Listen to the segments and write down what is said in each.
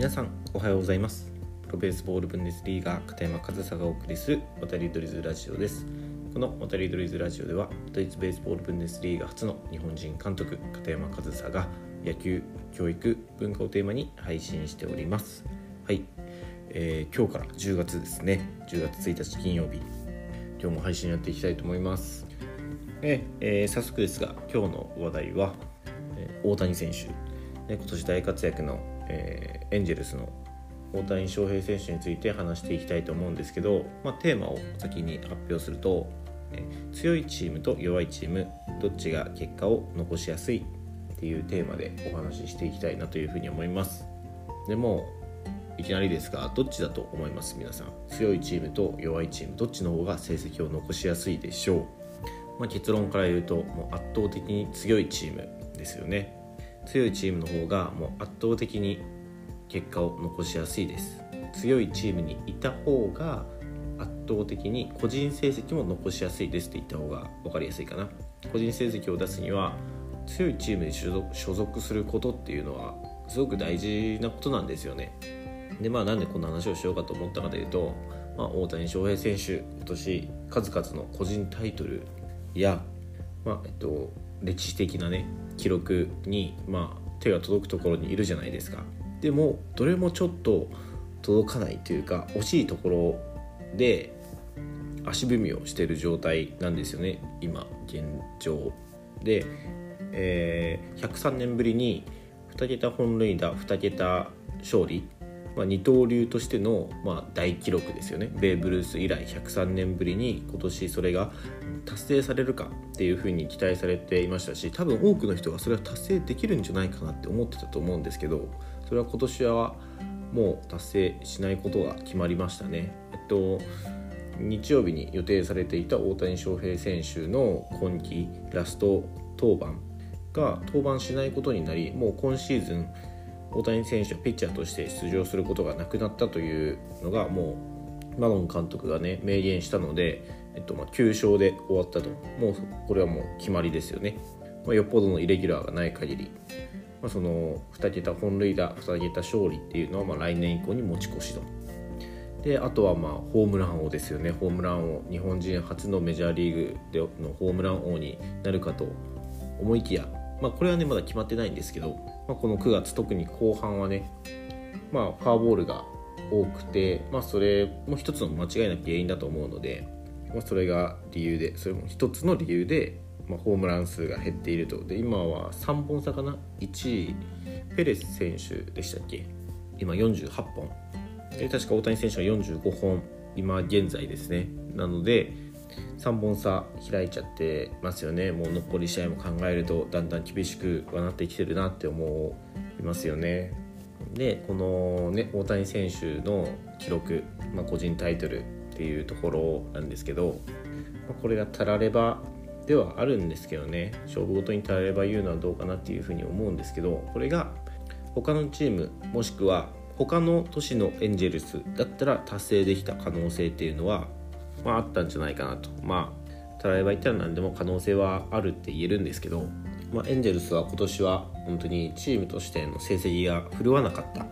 皆さんおはようございます。プロベースボールブンデスリーガー片山和沙がお送りする渡りドリズラジオです。この渡りドリズラジオではドイツベースボールブンデスリーガ初の日本人監督片山和沙が野球教育文化をテーマに配信しております。はい、えー、今日から10月ですね。10月1日金曜日。今日も配信やっていきたいと思います。えー、早速ですが今日の話題は、えー、大谷選手、ね、今年大活躍の、えー、エンジェルスの大谷翔平選手について話していきたいと思うんですけど、まあ、テーマを先に発表すると、え強いチームと弱いチームどっちが結果を残しやすいっていうテーマでお話ししていきたいなというふうに思います。でもいきなりですがどっちだと思います？皆さん。強いチームと弱いチームどっちの方が成績を残しやすいでしょう？まあ、結論から言うともう圧倒的に強いチームですよね。強いチームの方がもう圧倒的に結果を残しやすいです。強いチームにいた方が圧倒的に個人成績も残しやすいですって言った方が分かりやすいかな。個人成績を出すには強いチームに所属することっていうのはすごく大事なことなんですよね。でまあなんでこんな話をしようかと思ったかというと、まあ、大谷翔平選手今年数々の個人タイトルや、まあえっと、歴史的なね記録に、まあ、手が届くところにいるじゃないですか。でもどれもちょっと届かないというか惜しいところで足踏みをしている状態なんですよね。今現状で、えー、103年ぶりに2桁本塁打2桁勝利まあ、二刀流としての、まあ、大記録ですよねベーブ・ルース以来103年ぶりに今年それが達成されるかっていうふうに期待されていましたし多分多くの人がそれは達成できるんじゃないかなって思ってたと思うんですけどそれは今年はもう達成しないことが決まりましたね。えっと日曜日に予定されていた大谷翔平選手の今季ラスト登板が登板しないことになりもう今シーズン大谷選手はピッチャーとして出場することがなくなったというのがもうマロン監督がね明言したので、えっと、まあ9勝で終わったと。もうこれはもう決まりですよね、まあ、よっぽどのイレギュラーがない限り、まあ、その2桁本塁打2桁勝利っていうのはまあ来年以降に持ち越しと。であとはまあホームラン王ですよね。ホームラン王。日本人初のメジャーリーグでのホームラン王になるかと思いきや、まあ、これはねまだ決まってないんですけどまあ、この9月特に後半はね、まあ、フォアボールが多くて、まあ、それも一つの間違いな原因だと思うので、まあ、それが理由でそれも一つの理由で、まあ、ホームラン数が減っていると。で今は3本差かな？1位ペレス選手でしたっけ？今48本。で確か大谷選手は45本今現在ですね。なので3本差開いちゃってますよね。もう残り試合も考えるとだんだん厳しくはなってきてるなって思いますよね。でこのね大谷選手の記録、まあ、個人タイトルっていうところなんですけど、まあ、これがたらればではあるんですけどね。勝負ごとにたられば言うのはどうかなっていうふうに思うんですけどこれが他のチームもしくは他の都市のエンジェルスだったら達成できた可能性っていうのはまあ、あったんじゃないかなとまあたられば言ったら何でも可能性はあるって言えるんですけど、まあ、エンジェルスは今年は本当にチームとしての成績が振るわなかった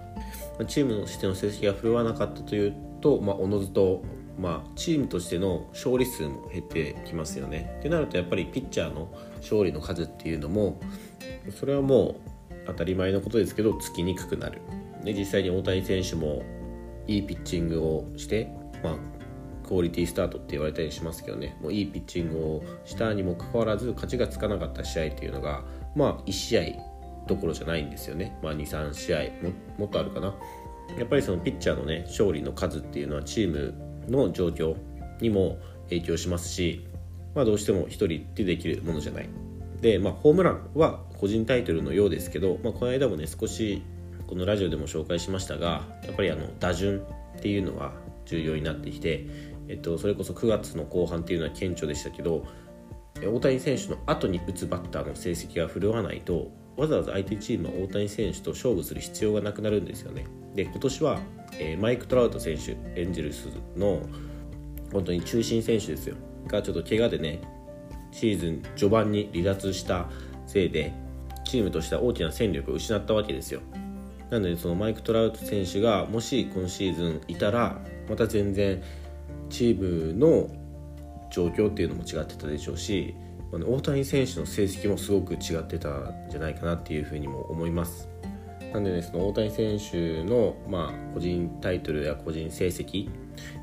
チームとしての成績が振るわなかったというと、まあ、おのずと、まあ、チームとしての勝利数も減ってきますよね。ってなるとやっぱりピッチャーの勝利の数っていうのもそれはもう当たり前のことですけどつきにくくなる。で実際に大谷選手もいいピッチングをして、まあ、クオリティスタートって言われたりしますけどね。もういいピッチングをしたにもかかわらず勝ちがつかなかった試合っていうのがまあ1試合どころじゃないんですよね、まあ、23試合もっとあるかな。やっぱりそのピッチャーのね勝利の数っていうのはチームの状況にも影響しますし、まあ、どうしても1人でできるものじゃない。で、まあ、ホームランは個人タイトルのようですけど、まあ、この間もね少しこのラジオでも紹介しましたがやっぱりあの打順っていうのは重要になってきてえっと、それこそ9月の後半っていうのは顕著でしたけど大谷選手の後に打つバッターの成績が振るわないとわざわざ相手チームは大谷選手と勝負する必要がなくなるんですよね。で今年は、えー、マイク・トラウト選手エンジェルスの本当に中心選手ですよがちょっと怪我でねシーズン序盤に離脱したせいでチームとしては大きな戦力を失ったわけですよ。なのでそのマイク・トラウト選手がもし今シーズンいたらまた全然チームの状況っていうのも違ってたでしょうし大谷選手の成績もすごく違ってたんじゃないかなっていうふうにも思います。なんでねその大谷選手の、まあ、個人タイトルや個人成績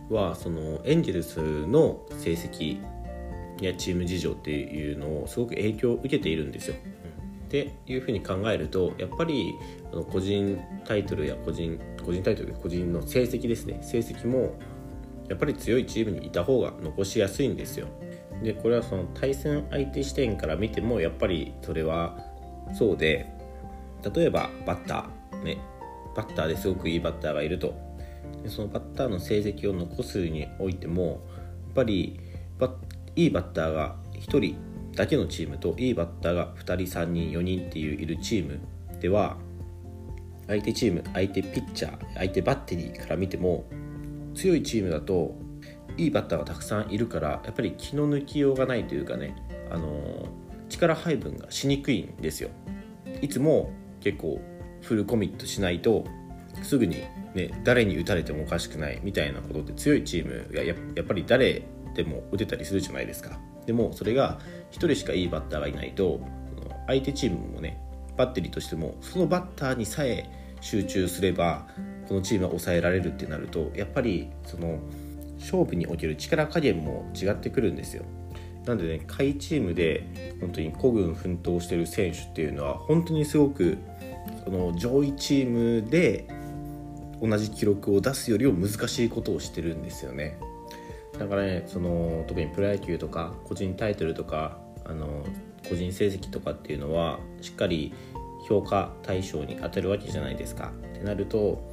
はそのエンジェルスの成績やチーム事情っていうのをすごく影響を受けているんですよ。っていうふうに考えるとやっぱり個人タイトルや個人個人タイトル個人の成績ですね成績もやっぱり強いチームにいた方が残しやすいんですよ。でこれはその対戦相手視点から見てもやっぱりそれはそうで例えばバッターねバッターですごくいいバッターがいるとでそのバッターの成績を残すにおいてもやっぱりいいバッターが1人だけのチームといいバッターが2人3人4人っていういるチームでは相手チーム相手ピッチャー相手バッテリーから見ても強いチームだといいバッターがたくさんいるからやっぱり気の抜きようがないというかね、あのー、力配分がしにくいんですよ。いつも結構フルコミットしないとすぐに、ね、誰に打たれてもおかしくないみたいなことって強いチームがややっぱり誰でも打てたりするじゃないですか。でもそれが1人しかいいバッターがいないと相手チームもねバッテリーとしてもそのバッターにさえ集中すればこのチームは抑えられるってなるとやっぱりその勝負における力加減も違ってくるんですよ。なんでね下位チームで本当に孤軍奮闘してる選手っていうのは本当にすごくその上位チームで同じ記録を出すよりも難しいことをしてるんですよね。だからねその特にプロ野球とか個人タイトルとかあの個人成績とかっていうのはしっかり評価対象に当てるわけじゃないですか。ってなると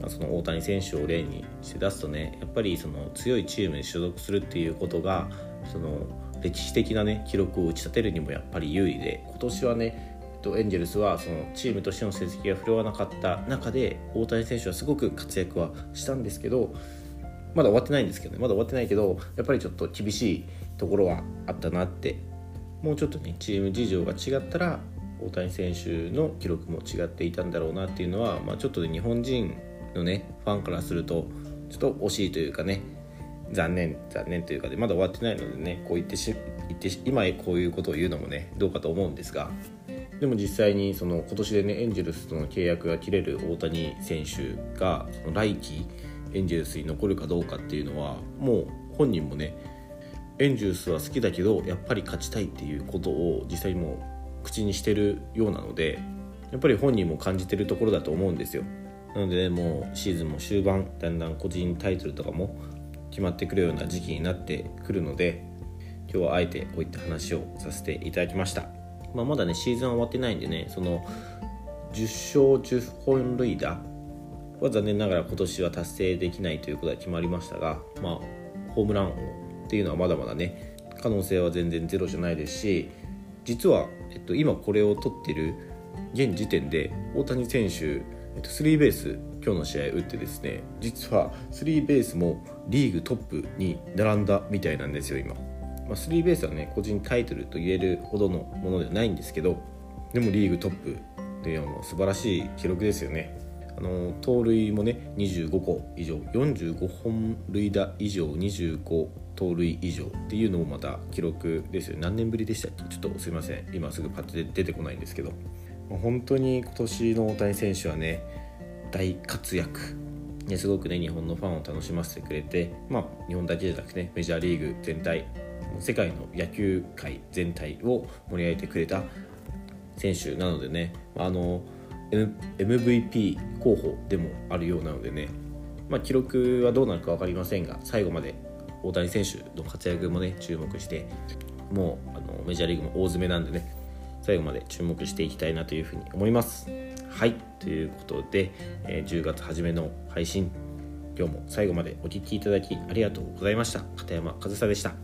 まあその大谷選手を例にして出すとねやっぱりその強いチームに所属するっていうことがその歴史的なね記録を打ち立てるにもやっぱり有利で今年はねエンジェルスはそのチームとしての成績が振るわなかった中で大谷選手はすごく活躍はしたんですけどまだ終わってないんですけどねまだ終わってないけどやっぱりちょっと厳しいところはあったなってもうちょっとねチーム事情が違ったら大谷選手の記録も違っていたんだろうなっていうのは、まあ、ちょっと、日本人のねファンからするとちょっと惜しいというかね残念残念というかでまだ終わってないのでねこう言ってし言って今こういうことを言うのもねどうかと思うんですがでも実際にその今年でねエンジェルスとの契約が切れる大谷選手がその来季エンジェルスに残るかどうかっていうのはもう本人もねエンジェルスは好きだけどやっぱり勝ちたいっていうことを実際にもう口にしてるようなのでやっぱり本人も感じてるところだと思うんですよ。なのでねもうシーズンも終盤だんだん個人タイトルとかも決まってくるような時期になってくるので今日はあえてこういった話をさせていただきました、まあ、まだねシーズンは終わってないんでねその10勝10本塁打は残念ながら今年は達成できないということが決まりましたが、まあ、ホームラン王っていうのはまだまだね可能性は全然ゼロじゃないですし実は、えっと、今これを取ってる現時点で大谷選手、えっと、スリーベース今日の試合打ってですね実はスリーベースもリーグトップに並んだみたいなんですよ今、まあ、スリーベースはね個人タイトルと言えるほどのものではないんですけどでもリーグトップっていうのは素晴らしい記録ですよね。あの盗塁もね25個以上45本塁打以上25盗塁以上っていうのもまた記録ですよ何年ぶりでしたっけ？ちょっとすいません。今すぐパッと出てこないんですけど。本当に今年の大谷選手はね大活躍。ね、すごくね日本のファンを楽しませてくれて、まあ、日本だけじゃなくてねメジャーリーグ全体世界の野球界全体を盛り上げてくれた選手なのでねあの MVP 候補でもあるようなのでね、まあ、記録はどうなるか分かりませんが最後まで大谷選手の活躍もね注目してもうあのメジャーリーグも大詰めなんでね最後まで注目していきたいなというふうに思います。はいということで、えー、10月初めの配信今日も最後までお聴きいただきありがとうございました片山和沙でした。